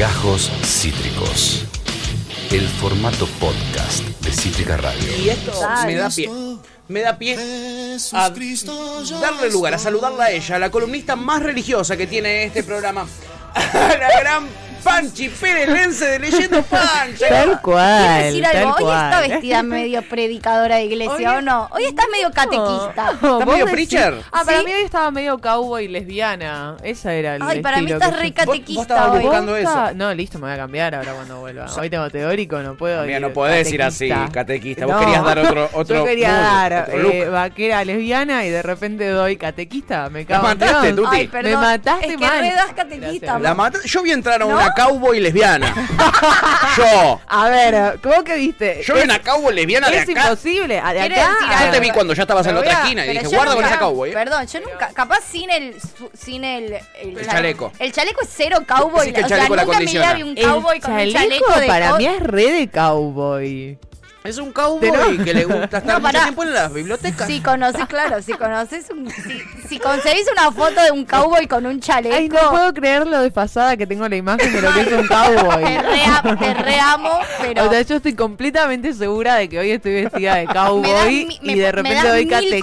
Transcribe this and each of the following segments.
Gajos Cítricos. El formato podcast de Cítrica Radio. Y esto me da pie. Me da pie a darle lugar, a saludarla a ella, la columnista más religiosa que tiene este programa. A la gran Panchi Pérez Lense de Leyendo Pancha. Tal cual. decir tal algo? Hoy cual. está vestida medio predicadora de iglesia, Hoy- ¿o no? Hoy está medio catequista. ¿Está ¿Vos medio decís? preacher? Ah, para ¿Sí? mí hoy estaba medio cowboy lesbiana. Esa era el Ay, para mí estás re yo- Vos- vos catequista hoy. buscando eso. No, listo, me voy a cambiar ahora cuando vuelva. Hoy tengo teórico, no puedo Mira, ir no podés ir así, catequista. catequista. Vos No. querías dar otro, otro Yo quería mood, dar eh, vaquera lesbiana y de repente doy catequista. Me cago en mataste, Dios. Tuti. Ay, perdón. Me mataste es que mal. das catequista. La mata- Yo vi entrar a ¿No? Cowboy lesbiana. Yo. A ver, ¿cómo que viste? Yo vi una cowboy lesbiana de Es acá. imposible. A- De Quiere acá. decir a- Yo te vi cuando ya estabas en la Pero otra voy a- esquina y Pero dije, yo guarda con nunca- esa cowboy. ¿eh? Perdón, yo nunca, capaz sin el, su- sin el, el, El chaleco. El chaleco es cero cowboy. Decís que el o sea, chaleco la nunca en mi condiciona. vida vi un El cowboy con un chaleco chaleco de para co- mí es re de cowboy. Es un cowboy Pero- que le gusta estar No, mucho tiempo en las bibliotecas. Si conoces, claro, si conoces un, si, si conseguís una foto de un cowboy con un chaleco, Ay, no puedo creer lo desfasada que tengo la imagen de lo que es un cowboy. te, re, te reamo, pero O sea, yo estoy completamente segura de que hoy estoy vestida de me das, cowboy mi- y me- de me repente doy catequista.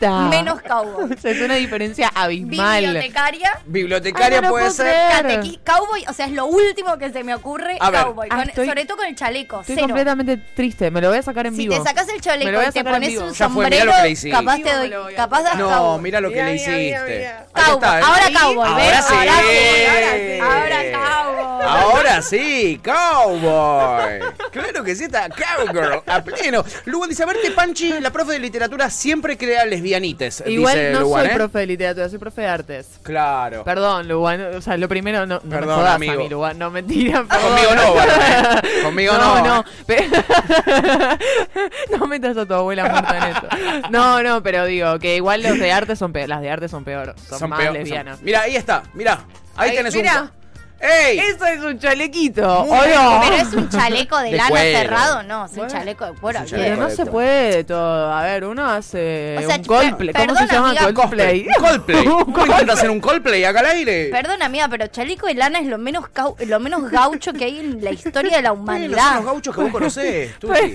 cosas menos cowboy. O sea, es una diferencia abismal. Bibliotecaria, Bibliotecaria Ay, no lo puede ser. catequi- cowboy, o sea, es lo último que se me ocurre, A cowboy. Ah, con- estoy- sobre todo con el chaleco, Estoy cero. completamente triste. Me lo voy a sacar en Si vivo. te sacas el Me chaleco lo voy a y te sacar en pones vivo. un sombrero, lo que le hiciste. capaz te doy, capaz das No, mira lo que Mira, le hiciste. ¿eh? Ahora cowboy, ahora sí. Ahora sí. Ahora cowboy. Ahora sí, cowboy. Claro que sí, está cowgirl a pleno. Luan dice, a verte, Panchi, la profe de literatura siempre crea lesbianites, Igual dice no Luan, soy ¿eh? profe de literatura, soy profe de artes. Claro. Perdón, Luan. O sea, lo primero, no, no Perdón, me jodas amigo. a mí, Luan. No, mentira. perdón. Conmigo no. Conmigo no. no. No, ¿eh? no metas a tu abuela muerta en esto. No, no, pero digo que igual los de arte son peor. Las de arte son peor. Son, más peor- lesbianas. son- Mira, ahí está, mira. Ahí, Ahí, tenés mira. un... ¡Ey! Eso es un chalequito. ¿o no? Pero es un chaleco de, De lana cuero. cerrado, no, es un Bueno. chaleco de cuero. Es un Pero chaleco no se puede todo. A ver, uno hace O sea, un ch- Coldplay. per- ¿Cómo se llama amiga, Coldplay? Un Coldplay. ¿Cómo intenta hacer un Coldplay acá al aire? Perdón, amiga, pero chaleco de lana es lo menos cau- lo menos gaucho que hay en la historia de la Bueno, son humanidad. los gauchos que vos conocés, Tuti.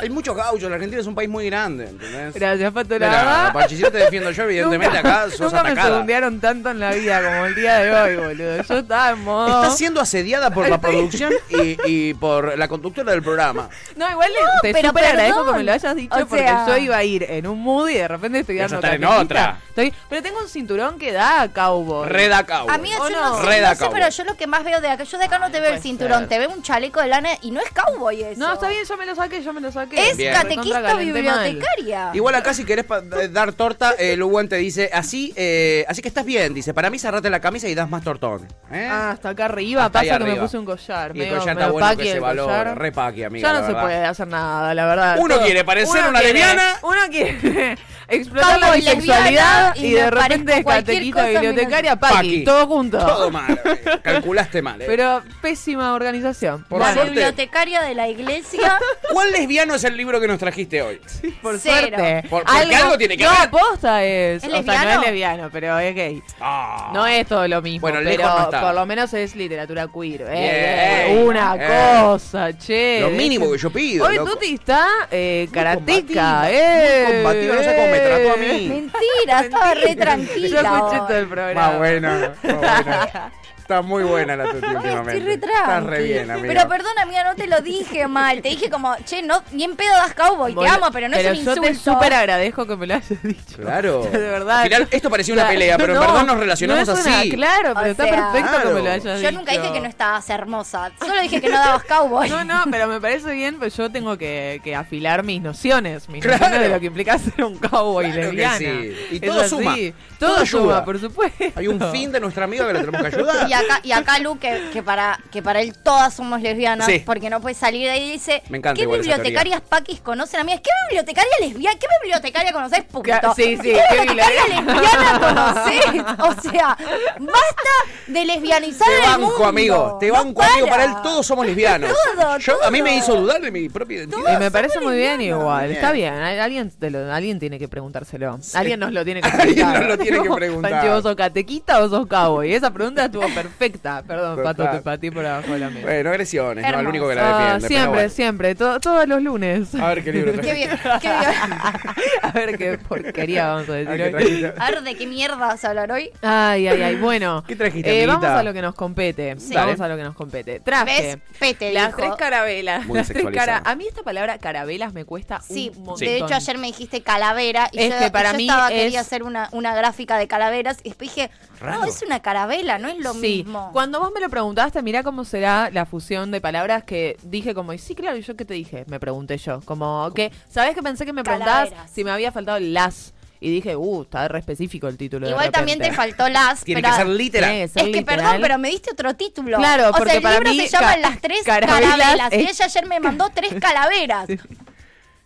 Hay muchos gauchos, la Argentina es un país muy grande, ¿entendés? Gracias, Pato. La Mira, si yo te defiendo yo, evidentemente acá sos nunca me atacada. segundearon tanto en la vida como el día de hoy, boludo. Yo estaba en modo... Estás siendo asediada por la producción y, y por la conductora del programa. No, igual le- te pero súper agradezco que me lo hayas dicho O porque sea- yo iba a ir en un mood y de repente estoy a dando estar en otra. Estoy- pero tengo un cinturón que da a cowboy. Reda Cowboy. Amiga, ¿O yo no? no, sé, Reda no sé, cowboy. pero yo lo que más veo de acá, yo de acá no te veo el cinturón, ser. te veo un chaleco de lana y no es cowboy eso. No, está bien, yo me lo saqué, yo me lo saqué. Es Bien. catequista mal. bibliotecaria. Igual acá si querés eh, dar torta, eh, Luwan te dice, así eh, así que estás bien, dice, para mí cerrate la camisa y das más tortón. ¿eh? Ah, hasta acá arriba, Hasta pasa que me puse un collar. y el medio- collar medio está bueno paqui que se el valora, collar. re paqui, amiga, Ya la no se verdad. puede hacer nada, la verdad. Uno quiere parecer uno una quiere- lesbiana. Uno quiere explotar la bisexualidad lesbiana, y, y de repente parezco es cualquier catequista cosa bibliotecaria, paqui, Paqui. todo junto. Todo mal, calculaste mal. ¿eh? Pero pésima organización. Por la suerte- bibliotecaria de la iglesia. ¿Cuál lesbiano es el libro que nos trajiste hoy? Por Cero. suerte. Por- porque algo tiene que no, ver. posta es. ¿Es o sea, no lesbiano? es lesbiano, pero es gay. Ah. No es todo lo mismo, Bueno, lejos pero no está. por lo menos es literatura queer. Eh, eh, una eh. cosa, che. Lo mínimo que yo pido. Hoy loco. Tuti está eh, Muy karateca, combativa, eh. muy combativa, no sé cómo me trató a mí. Mentira, estaba re Yo tranquila. escuché hoy. todo el programa. Más buena, más buena. Está muy buena la tuti últimamente. estoy re Está re bien, amiga. Pero perdón, amiga, no te lo dije mal. Te dije como, che, no, ni en pedo das cowboy. Te amo, pero no es un yo te insulto. súper agradezco que me lo hayas dicho. Claro. De verdad. Al final, esto parecía una pelea, pero en no, verdad nos relacionamos no es una- así. Claro, pero O está sea, perfecto que me lo hayas Yo dicho. nunca dije que no estabas hermosa. Solo dije que no dabas cowboy. No, no, pero me parece bien, pues yo tengo que, que afilar mis nociones, mis Claro. nociones de lo que implica ser un cowboy Claro que lesbiana. sí. Y Es todo así. suma. Todo, Todo suma, ayuda. por supuesto. Hay un fin de nuestra amiga que le tenemos que ayudar. Y acá, y acá Lu, que, que para, que para él todas somos lesbianas, Sí. porque no puede salir de ahí, dice, Me encanta ¿qué bibliotecarias paquis conocen a mí? ¿Qué bibliotecaria lesbiana? ¿Qué bibliotecaria conoces, punto? Ca- sí, sí, ¿Qué qué bibliotecaria lesbiana conocés? O sea, basta de lesbianizar Te el banco, mundo. amigo. Te No banco, amigo. Para él todos somos lesbianos. Todo, Yo- A mí me hizo dudar de mi propia identidad. Y me parece muy bien igual, Bien. está bien, alguien, te lo- alguien tiene que preguntárselo. Alguien nos lo tiene que Alguien preguntar. nos lo tiene que preguntar. ¿vos sos catequista o sos cowboy? Esa pregunta estuvo perfecta. Perdón, Total. Pato, te patí por abajo de la mesa. Bueno, agresiones, no el único que la defiende. siempre, bueno. siempre, to- todos los lunes. A ver qué libro Qué bien, qué bien. A ver qué porquería vamos a A decir hoy. trajiste. A ver, ¿de qué mierda vas a hablar hoy? Ay, ay, ay. Bueno, ¿Qué trajiste, eh, vamos a lo que nos compete. Sí. Vamos a lo que nos compete. Traje ¿Ves? Pete las dijo. tres carabelas. Muy las tres sexualizado. cara- A mí esta palabra carabelas me cuesta Sí, un montón. de hecho ayer me dijiste calavera y Es yo, que para yo mí estaba, es- quería hacer una, una gráfica de calaveras y después dije, Raro. no, es una carabela, no es lo sí, mismo. Cuando vos me lo preguntaste, mirá cómo será la fusión de palabras que dije como, y sí, claro, ¿y yo qué te dije? Me pregunté yo. Como que, ¿sabés que pensé que me preguntabas Calaveras. si me había faltado el las? Y dije, uh, está re específico el título. de Igual también te faltó las, Tiene pero que ser literal. Tiene que ser es que literal. perdón, pero me diste otro título. Claro, o porque sea, el para libro mí se llama Las tres carabelas carabelas. Y ella ayer me mandó tres calaveras.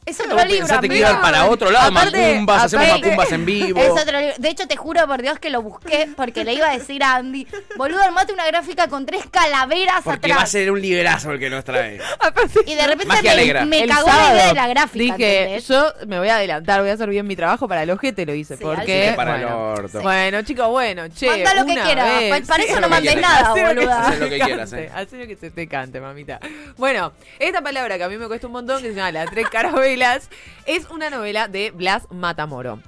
Es otro ¿No libro. pensaste que iba para otro lado? Aparte- macumbas, hacemos macumbas en vivo. Es otro libro. De hecho, te juro por Dios que lo busqué porque le iba a decir a Andy, boludo, armate una gráfica con tres calaveras Porque atrás. va a ser un librazo el que nos trae. Y de repente me, me cagó la idea de la gráfica. Dije, ¿entendés? yo me voy a adelantar, voy a hacer bien mi trabajo para el ojete, lo hice. Sí, porque. para bueno, el orto. Bueno, chicos, bueno, che. Manda lo que quieras, para eso no mandes nada, boluda. se Hacé lo que te quieras, cante, hacé lo que se te cante, mamita. Bueno, esta palabra que a mí me cuesta un montón, que se llama Las Tres Es una novela de Blas Matamoro.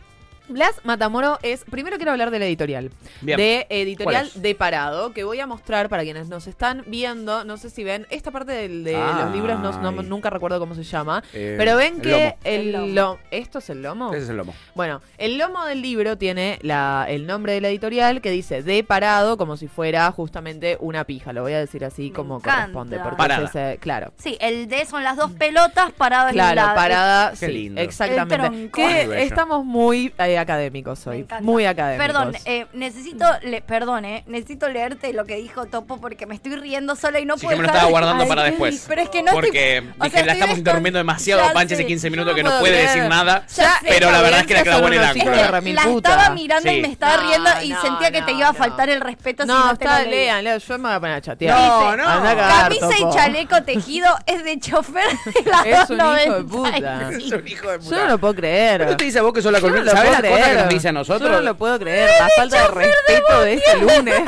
Blas Matamoro es. Primero quiero hablar de la editorial. Bien. De editorial de Parado, que voy a mostrar para quienes nos están viendo. No sé si ven. Esta parte del- de Ay. los libros no, no- nunca recuerdo cómo se llama. Eh, pero ven el que lomo. el, lomo. lo- ¿Esto es el lomo? Ese es el lomo. Bueno, el lomo del libro tiene la, el nombre de la editorial que dice de parado como si fuera justamente una pija. Lo voy a decir así Me como encanta. corresponde. Porque Parada. es ese- claro. Sí, el D son las dos pelotas paradas en Claro, la... parada, Qué sí, lindo. exactamente. Que estamos muy eh, hoy, encanta. muy académicos. Perdón, eh, necesito, le, perdón, eh, necesito leerte lo que dijo Topo porque me estoy riendo sola y no Sí, puedo que me lo estaba de- guardando Ay, para después. Pero es que no Porque estoy, o dije, sea, la estamos descon- interrumpiendo demasiado a sé. hace 15 Yo minutos no que no puede creer. decir nada. Ya sé. Pero la verdad es que la clavó en el ángulo. La puta. estaba mirando Sí. y me estaba No, riendo y no, sentía que te iba a faltar el respeto si No, no te lean, lean, yo me voy a poner a chatear. No, no. Camisa y chaleco tejido es de chofer de la Es un hijo de 295. puta. Es un hijo de puta. Yo no lo puedo creer. ¿Pero te dice a vos que sos la columna? lo ¿Sabés que creer. nos dice a nosotros? Yo no lo puedo creer. La falta de respeto de este lunes.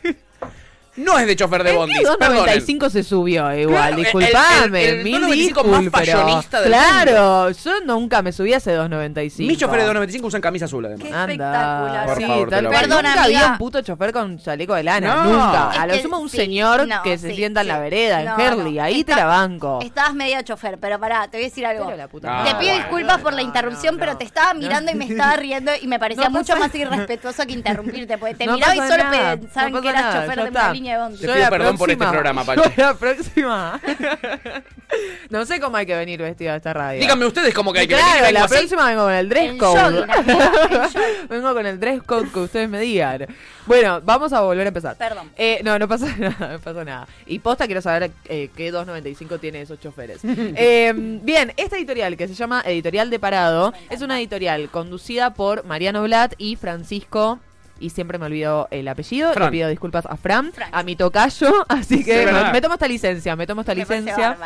No es de chofer de ¿En bondis, perdonen. 295 se subió igual? Claro, el- Disculpame, el- el mil 295 más del Claro, yo nunca me subí a ese 295. Mis choferes de 295 usan camisa azul, además. Qué Anda, espectacular. Por sí, favor, tal nunca había un puto chofer con chaleco de lana, No. nunca. Es A lo sumo un sí, señor no, que se sí, sienta en la vereda, en Herley, no. ahí te la banco. Estabas medio chofer, pero pará, te voy a decir algo. Pero la puta Ah, Te pido bueno. disculpas por la interrupción, pero te estaba mirando y me estaba riendo y me parecía mucho más irrespetuoso que interrumpirte, porque te miraba y solo pensaban que eras chofer de una línea Te pido perdón por este programa, Pachi. Yo la próxima. no sé cómo hay que venir vestido a esta radio. Díganme ustedes cómo que hay que claro, venir. vengo la así. próxima vengo con el dress En code. jogging, amiga, en jogging. vengo con el dress code que ustedes me digan. Bueno, vamos a volver a empezar. Perdón. Eh, no, no pasa nada, no pasa nada. Y posta quiero saber eh, qué 295 tiene esos choferes. Eh, bien, esta editorial que se llama Editorial de Parado es una editorial conducida por Mariano Blatt y Francisco. Y siempre me olvido el apellido. Fran. Le pido disculpas a Fran, Fran. a mi tocayo. Así que Sí, me, tomo esta licencia, me tomo esta Me licencia.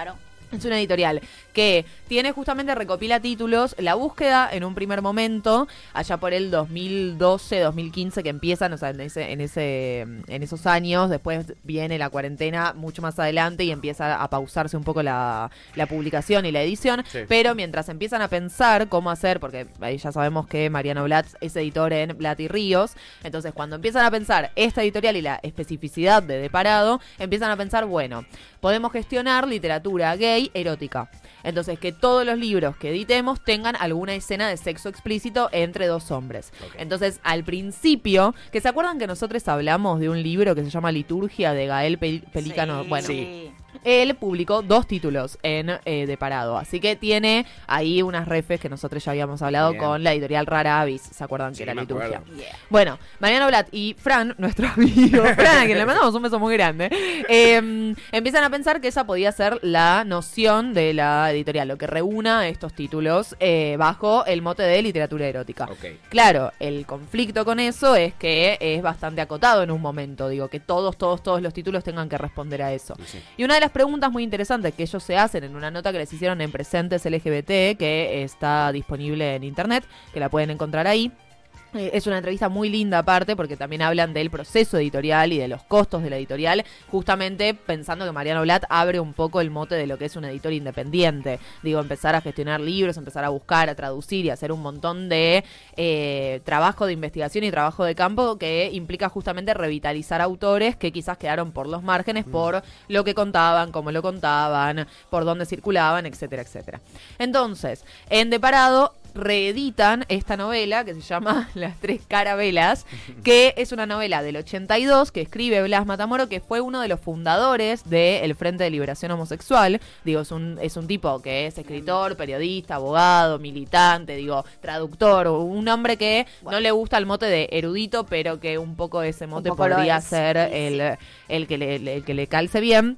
Es una editorial que tiene justamente recopila títulos. La búsqueda en un primer momento, allá por el 2012, 2015 que empiezan, o sea, en ese, en ese, en esos años. Después viene la cuarentena mucho más adelante y empieza a pausarse un poco la, la publicación y la edición. Sí. Pero mientras empiezan a pensar cómo hacer, porque ahí ya sabemos que Mariano Blatt es editor en Blatt y Ríos. Entonces, cuando empiezan a pensar esta editorial y la especificidad de Deparado, empiezan a pensar, bueno, podemos gestionar literatura gay erótica. Entonces, que todos los libros que editemos tengan alguna escena de sexo explícito entre dos hombres. Entonces, al principio, que se acuerdan que nosotros hablamos de un libro que se llama Liturgia de Gael Pel- Pelícano. Sí. Bueno, Sí. Él publicó dos títulos en eh, De Parado. Así que tiene ahí unas refes que nosotros ya habíamos hablado Bien. con la editorial Rara Avis. ¿Se acuerdan Sí, que era liturgia? Yeah. Bueno, Mariano Blatt y Fran, nuestro amigo Fran, a quien le mandamos un beso muy grande, eh, empiezan a pensar que esa podía ser la noción de la editorial, lo que reúna estos títulos eh, bajo el mote de literatura erótica. Claro, el conflicto con eso es que es bastante acotado en un momento, digo, que todos, todos, todos los títulos tengan que responder a eso. Sí, sí. Y una de las preguntas muy interesantes que ellos se hacen en una nota que les hicieron en Presentes LGBT, que está disponible en internet, que la pueden encontrar ahí, es una entrevista muy linda aparte porque también hablan del proceso editorial y de los costos de la editorial, justamente pensando que Mariano Blatt abre un poco el mote de lo que es un editor independiente. Digo, empezar a gestionar libros, empezar a buscar, a traducir y hacer un montón de eh, trabajo de investigación y trabajo de campo que implica justamente revitalizar autores que quizás quedaron por los márgenes Mm. por lo que contaban, cómo lo contaban, por dónde circulaban, etcétera, etcétera. Entonces, en Deparado reeditan esta novela que se llama Las Tres Carabelas, que es una novela del 82 que escribe Blas Matamoro, que fue uno de los fundadores del Frente de Liberación Homosexual. Digo, es un, es un tipo que es escritor, periodista, abogado, militante, digo, traductor, un hombre que no le gusta el mote de erudito, pero que un poco ese mote poco podría ser el, el, que le, el que le calce bien.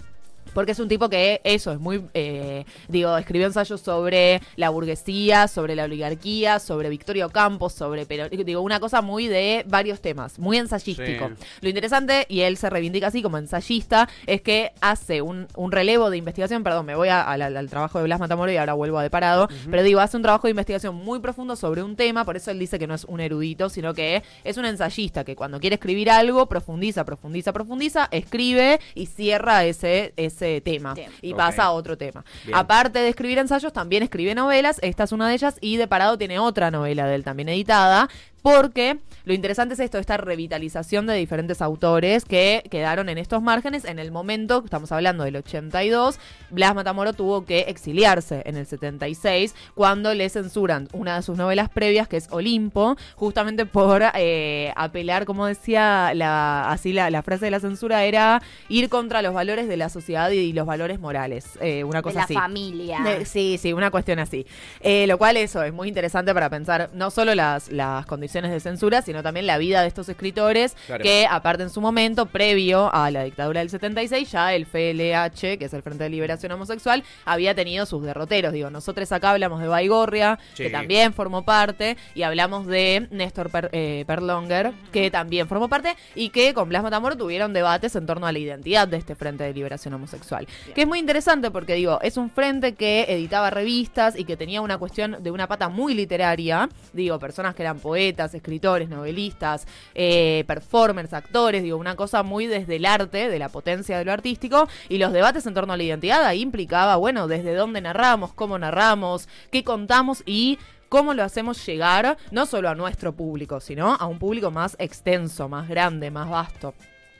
Porque es un tipo que eso es muy, eh, digo, escribió ensayos sobre la burguesía, sobre la oligarquía, sobre Victorio Campos, sobre, pero digo, una cosa muy de varios temas, muy ensayístico. Sí. Lo interesante, y él se reivindica así como ensayista, es que hace un, un relevo de investigación, perdón, me voy a- al, al- al trabajo de Blas Matamoro y ahora vuelvo a de parado, pero digo, hace un trabajo de investigación muy profundo sobre un tema, por eso él dice que no es un erudito, sino que es un ensayista que cuando quiere escribir algo, profundiza, profundiza, profundiza, escribe y cierra ese, ese tema Tema. y pasa a otro tema. Bien. Aparte de escribir ensayos, también escribe novelas, esta es una de ellas, y de parado tiene otra novela de él también editada, porque lo interesante es esto, esta revitalización de diferentes autores que quedaron en estos márgenes en el momento, estamos hablando del 82, Blas Matamoro tuvo que exiliarse en el 76 cuando le censuran una de sus novelas previas que es Olimpo, justamente por eh, apelar, como decía la, así la, la frase de la censura era ir contra los valores de la sociedad y los valores morales, eh, una De cosa la así. familia. De- sí, sí, una cuestión así. Eh, lo cual eso es muy interesante para pensar no solo las, las condiciones de censura, sino también la vida de estos escritores Claro. que aparte en su momento, previo a la dictadura del 76, ya el FLH, que es el Frente de Liberación Homosexual, había tenido sus derroteros. Digo, nosotros acá hablamos de Baigorria, Sí. que también formó parte, y hablamos de Néstor Per- eh, Perlonger, que también formó parte, y que con Blas Matamoro tuvieron debates en torno a la identidad de este Frente de Liberación Homosexual. Que es muy interesante porque, digo, es un frente que editaba revistas y que tenía una cuestión de una pata muy literaria. Digo, personas que eran poetas, escritores, novelistas, eh, performers, actores, digo, una cosa muy desde el arte, de la potencia de lo artístico. Y los debates en torno a la identidad ahí implicaba, bueno, desde dónde narramos, cómo narramos, qué contamos y cómo lo hacemos llegar no solo a nuestro público, sino a un público más extenso, más grande, más vasto.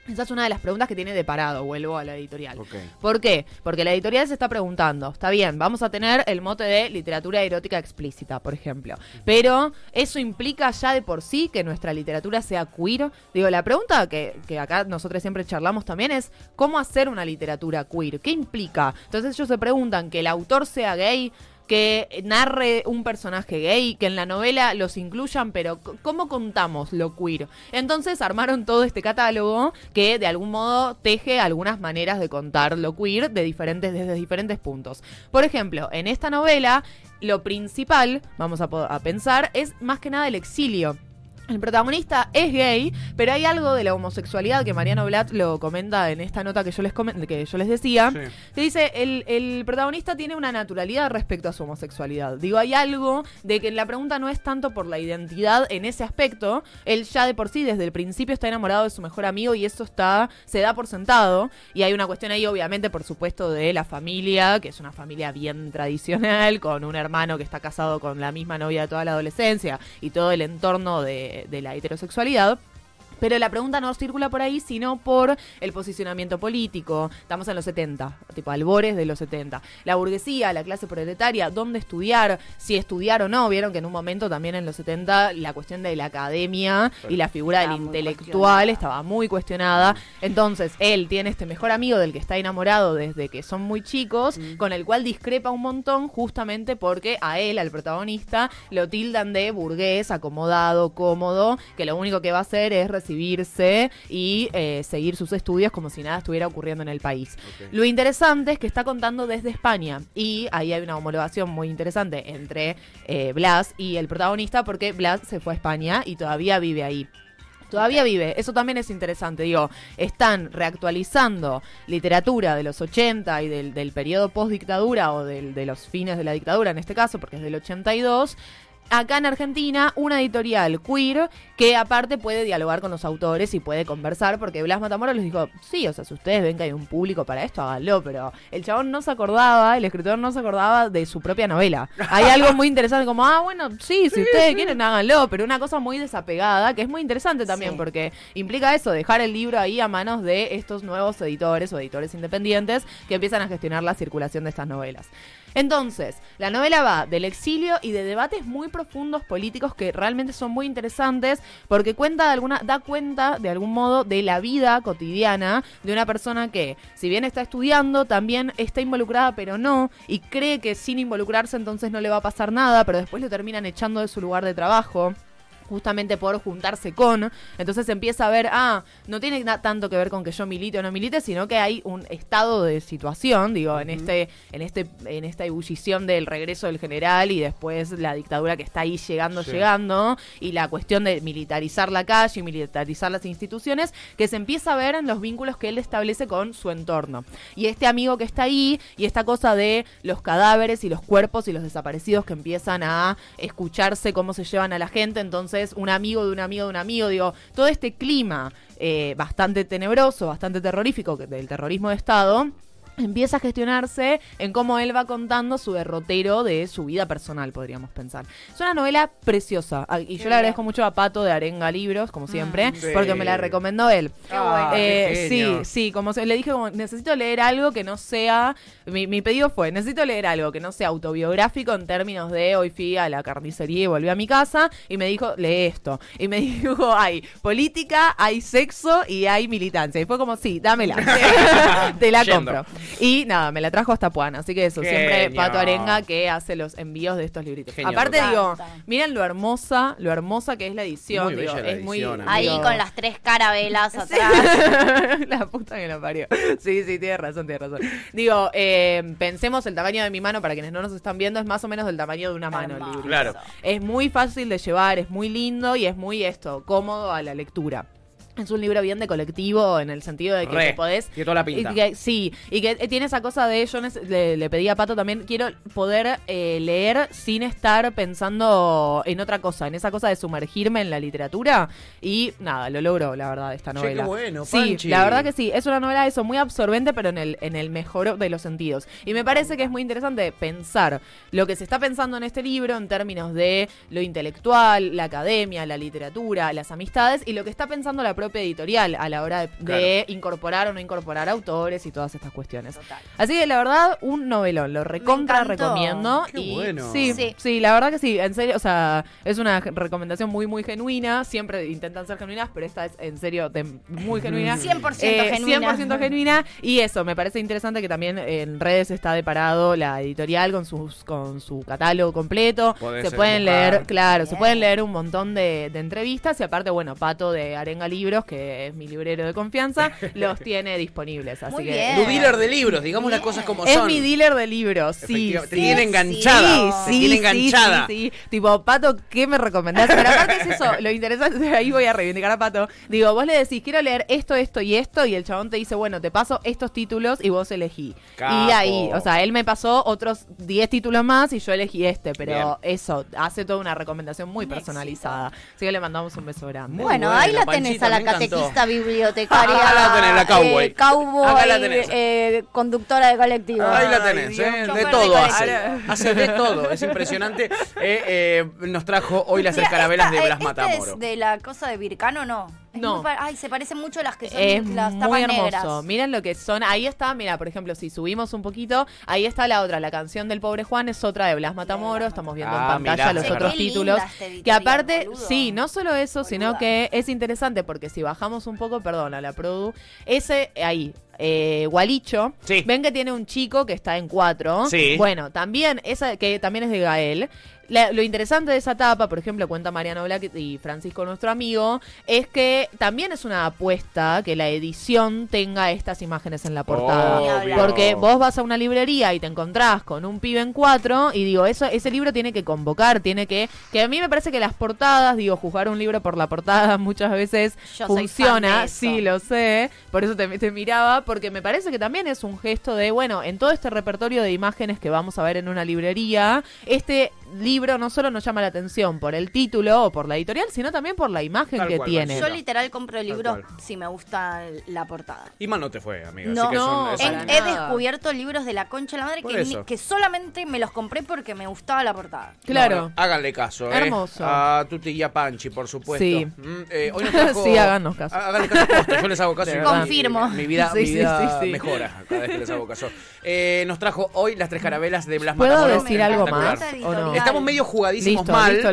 Esa es una de las preguntas que tiene de parado, vuelvo a la editorial. ¿Por qué? Porque la editorial se está preguntando, está bien, vamos a tener el mote de literatura erótica explícita, por ejemplo, pero ¿eso implica ya de por sí que nuestra literatura sea queer? Digo, la pregunta que, que acá nosotros siempre charlamos también es, ¿cómo hacer una literatura queer? ¿Qué implica? Entonces ellos se preguntan que el autor sea gay, que narre un personaje gay, que en la novela los incluyan, pero ¿cómo contamos lo queer? Entonces armaron todo este catálogo que de algún modo teje algunas maneras de contar lo queer de diferentes, desde diferentes puntos. Por ejemplo, en esta novela, lo principal, vamos a, a pensar, es más que nada el exilio. El protagonista es gay, pero hay algo de la homosexualidad que Mariano Blatt lo comenta en esta nota que yo les, que yo les decía, Sí. que dice, el, el protagonista tiene una naturalidad respecto a su homosexualidad. Digo, hay algo de que la pregunta no es tanto por la identidad en ese aspecto, él ya de por sí desde el principio está enamorado de su mejor amigo y eso está se da por sentado y hay una cuestión ahí obviamente por supuesto de la familia, que es una familia bien tradicional, con un hermano que está casado con la misma novia de toda la adolescencia y todo el entorno de, de la heterosexualidad. Pero la pregunta no circula por ahí, sino por el posicionamiento político. Estamos en los 70, tipo albores de los 70. La burguesía, la clase proletaria, dónde estudiar, si estudiar o no. Vieron que en un momento también en los 70 la cuestión de la academia y la figura del Estaba intelectual estaba muy cuestionada. Entonces, él tiene este mejor amigo del que está enamorado desde que son muy chicos, con el cual discrepa un montón justamente porque a él, al protagonista, lo tildan de burgués, acomodado, cómodo, que lo único que va a hacer es recibirse y eh, seguir sus estudios como si nada estuviera ocurriendo en el país. Lo interesante es que está contando desde España y ahí hay una homologación muy interesante entre eh, Blas y el protagonista porque Blas se fue a España y todavía vive ahí. Todavía vive, eso también es interesante, digo, están reactualizando literatura de los 80 y del, del periodo post-dictadura o del- de los fines de la dictadura en este caso, porque es del 82, acá en Argentina una editorial queer que aparte puede dialogar con los autores y puede conversar, porque Blas Matamoros les dijo, sí, o sea, si ustedes ven que hay un público para esto, háganlo, pero el chabón no se acordaba, el escritor no se acordaba de su propia novela. Hay algo muy interesante como, ah, bueno, sí, si ustedes quieren, háganlo, pero una cosa muy desapegada, que es muy interesante también, Sí. porque implica eso, dejar el libro ahí a manos de estos nuevos editores o editores independientes que empiezan a gestionar la circulación de estas novelas. Entonces, la novela va del exilio y de debates muy profundos políticos que realmente son muy interesantes porque cuenta de alguna, da cuenta de algún modo de la vida cotidiana de una persona que, si bien está estudiando, también está involucrada pero no, y cree que sin involucrarse entonces no le va a pasar nada, pero después lo terminan echando de su lugar de trabajo justamente por juntarse con. Entonces empieza a ver, ah, no tiene tanto que ver con que yo milite o no milite, sino que hay un estado de situación, digo, en este, en este, en esta ebullición del regreso del general y después la dictadura que está ahí llegando, Sí. llegando, y la cuestión de militarizar la calle y militarizar las instituciones, que se empieza a ver en los vínculos que él establece con su entorno. Y este amigo que está ahí, y esta cosa de los cadáveres y los cuerpos y los desaparecidos que empiezan a escucharse cómo se llevan a la gente, entonces un amigo de un amigo de un amigo, digo, todo este clima eh, bastante tenebroso, bastante terrorífico del terrorismo de Estado. Empieza a gestionarse en cómo él va contando su derrotero de su vida personal, podríamos pensar. Es una novela preciosa ah, y yo le agradezco mucho a Pato de Arenga Libros, como siempre, Sí. porque me la recomendó él. Qué bueno. Eh, sí, sí, como se- le dije, como, necesito leer algo que no sea. Mi, mi pedido fue: necesito leer algo que no sea autobiográfico en términos de hoy fui a la carnicería y volví a mi casa. Y me dijo: lee esto. Y me dijo: hay política, hay sexo y hay militancia. Y fue como: sí, dámela. Te la compro. Y nada, me la trajo hasta Puan. Así que eso, siempre. Pato Arenga que hace los envíos de estos libritos. Genio Aparte, total. digo, miren lo hermosa, lo hermosa que es la edición. Muy digo, bella la es muy. Ahí digo, con las tres carabelas Sí. atrás. la puta que lo parió. Sí, sí, tienes razón, tienes razón. Digo, eh, pensemos el tamaño de mi mano, para quienes no nos están viendo, es más o menos del tamaño de una mano el librito. Claro. Es muy fácil de llevar, es muy lindo y es muy esto, cómodo a la lectura. Es un libro bien de colectivo en el sentido de que Re, te podés tiene toda la pinta. y que- sí, y que tiene esa cosa de, yo le, le pedí a Pato también, quiero poder eh, leer sin estar pensando en otra cosa, en esa cosa de sumergirme en la literatura. Y nada, lo logró, la verdad, esta Che, novela. qué bueno, sí, Panchi. la verdad que sí, es una novela eso, muy absorbente, pero en el, en el mejor de los sentidos. Y me parece que es muy interesante pensar lo que se está pensando en este libro en términos de lo intelectual, la academia, la literatura, las amistades, y lo que está pensando la propia editorial a la hora de, de incorporar o no incorporar autores y todas estas cuestiones. Total. Así que la verdad, un novelón, lo recontra recomiendo. Qué y bueno. Sí, Sí. sí, la verdad que sí, en serio, o sea, es una recomendación muy, muy genuina. Siempre intentan ser genuinas, pero esta es en serio de muy genuina. 100% Eh, genuina. 100% genuina. Y eso, me parece interesante que también en redes está deparado la editorial con sus con su catálogo completo. Podés se pueden buscar. leer, claro, se pueden leer un montón de, de entrevistas. Y aparte, bueno, Pato de Arenga Libros, que es mi librero de confianza, los tiene disponibles. Así Muy que bien. Tu dealer de libros, digamos las cosas como es son. mi dealer de libros, sí. Te sí. tiene sí, enganchada. Sí, te tiene sí, enganchada. Sí, sí, Tipo, Pato, ¿qué me recomendás? Pero aparte es eso, lo interesante, ahí voy a reivindicar a Pato. Digo, vos le decís, quiero leer esto, esto y esto, y el chabón te dice, bueno, te paso estos títulos y vos elegí. Capo. Y ahí, o sea, él me pasó otros 10 títulos más y yo elegí este, pero Bien. eso, hace toda una recomendación muy personalizada. Así que le mandamos un beso grande. Bueno, buena, ahí la tenés a la. Catequista bibliotecaria. Acá la tenés, la cowboy. eh, cowboy, Acá la tenés. eh, conductora de colectivo. Ahí la tenés, ¿eh? de todo hace. Hace de todo, es impresionante. Eh, eh, nos trajo hoy las Mira, escarabelas esta- de Blas esta Matamoro. es de la cosa de Vircano no? No. muy ay, se parecen mucho a las que son Es las muy tapas hermoso. negras. Miren lo que son. Ahí está, mira, por ejemplo, si subimos un poquito, ahí está la otra, la canción del pobre Juan es otra de Blas Matamoro. Estamos viendo Ah, en pantalla mirá. los Che, otros títulos. esta Que aparte, boludo. sí, no solo eso, sino que es interesante porque si bajamos un poco, perdón, a la Produ, ese ahí. Eh, Gualicho, Sí. ven que tiene un chico que está en cuatro. Sí. Bueno, también, esa que también es de Gael. La- lo interesante de esa tapa, por ejemplo, cuenta Mariano Black y Francisco, nuestro amigo, es que también es una apuesta que la edición tenga estas imágenes en la portada. Obvio. Porque vos vas a una librería y te encontrás con un pibe en cuatro y digo, eso, ese libro tiene que convocar, tiene que... Que a mí me parece que las portadas, digo, juzgar un libro por la portada muchas veces Yo funciona, sí, lo sé, por eso te, te miraba, porque me parece que también es un gesto de, bueno, en todo este repertorio de imágenes que vamos a ver en una librería, este libro libro no solo nos llama la atención por el título o por la editorial, sino también por la imagen Tal que cual, tiene. Yo literal compro libros si me gusta la portada. Y mal no te fue, amiga. No, así que no, son- He, descubierto libros de la concha de la madre que, ni- eso. que solamente me los compré porque me gustaba la portada. Claro. No, no, háganle caso, ¿eh? Hermoso. A Tuti y a Panchi, por supuesto. Sí. Mm, eh, hoy nos trajo- Sí, háganos caso. Há- Háganle caso yo les hago caso. Confirmo. Mi vida, Sí, mi sí, vida sí, sí. mejora cada vez que les hago caso. Eh, nos trajo hoy las tres carabelas de Blas ¿Puedo Matamoros. decir algo más o no? Estamos medio jugadísimos Listo, mal, listo,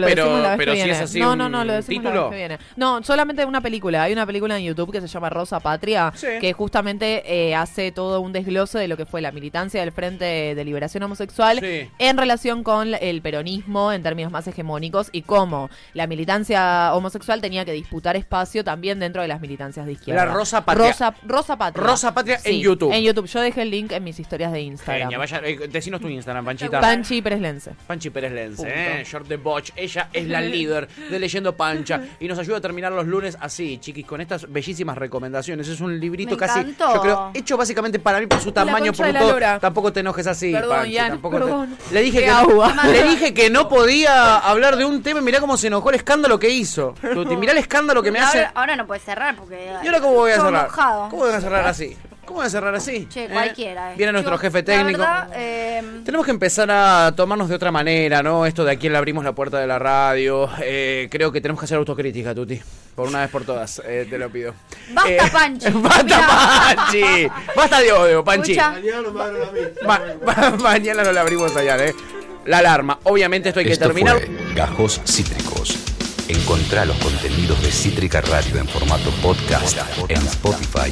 pero, si es así no, no, no, lo decimos la vez que viene. No, solamente una película. Hay una película en YouTube que se llama Rosa Patria, Sí. que justamente eh, hace todo un desglose de lo que fue la militancia del Frente de Liberación Homosexual Sí. en relación con el peronismo en términos más hegemónicos y cómo la militancia homosexual tenía que disputar espacio también dentro de las militancias de izquierda. La Rosa Patria. Rosa, Rosa Patria. Rosa Patria en YouTube. En YouTube. Yo dejé el link en mis historias de Instagram. Genia, vaya, eh, decinos tu Instagram, Panchita. Panchi Pérez Lense. Panchi Pérez Lense, Punto. Short the Botch. Ella es la líder de Leyendo Pancha y nos ayuda a terminar los lunes así, chiquis, con estas bellísimas recomendaciones. Es un librito Me casi, encantó. yo creo, hecho básicamente para mí por su tamaño, por de todo. Tampoco te enojes así, Perdón, Panchi, Ian, tampoco te- perdón. Le dije Qué que agua. le dije que no podía hablar de un tema y mirá cómo se enojó el escándalo que hizo. Tuti, mirá el escándalo que me hace. Ahora, no puedes cerrar porque. ¿Y ahora cómo voy a cerrar? mojado. ¿Cómo voy a cerrar así? ¿Cómo voy a cerrar así? Che, ¿Eh? cualquiera. eh. Viene nuestro Yo, jefe la técnico. verdad, eh, Tenemos que empezar a tomarnos de otra manera, ¿no? Esto de aquí le abrimos la puerta de la radio. Eh, creo que tenemos que hacer autocrítica, Tuti. Por una vez por todas, eh, te lo pido. Basta, Eh, Panchi. ¡Basta, Mirá. Panchi! ¡Basta de odio, Panchi! Escucha. Ma- ma- mañana no la abrimos allá, ¿eh? La alarma. Obviamente esto hay que Esto terminar. fue Gajos Cítricos. Encontrá los contenidos de Cítrica Radio en formato podcast en Spotify,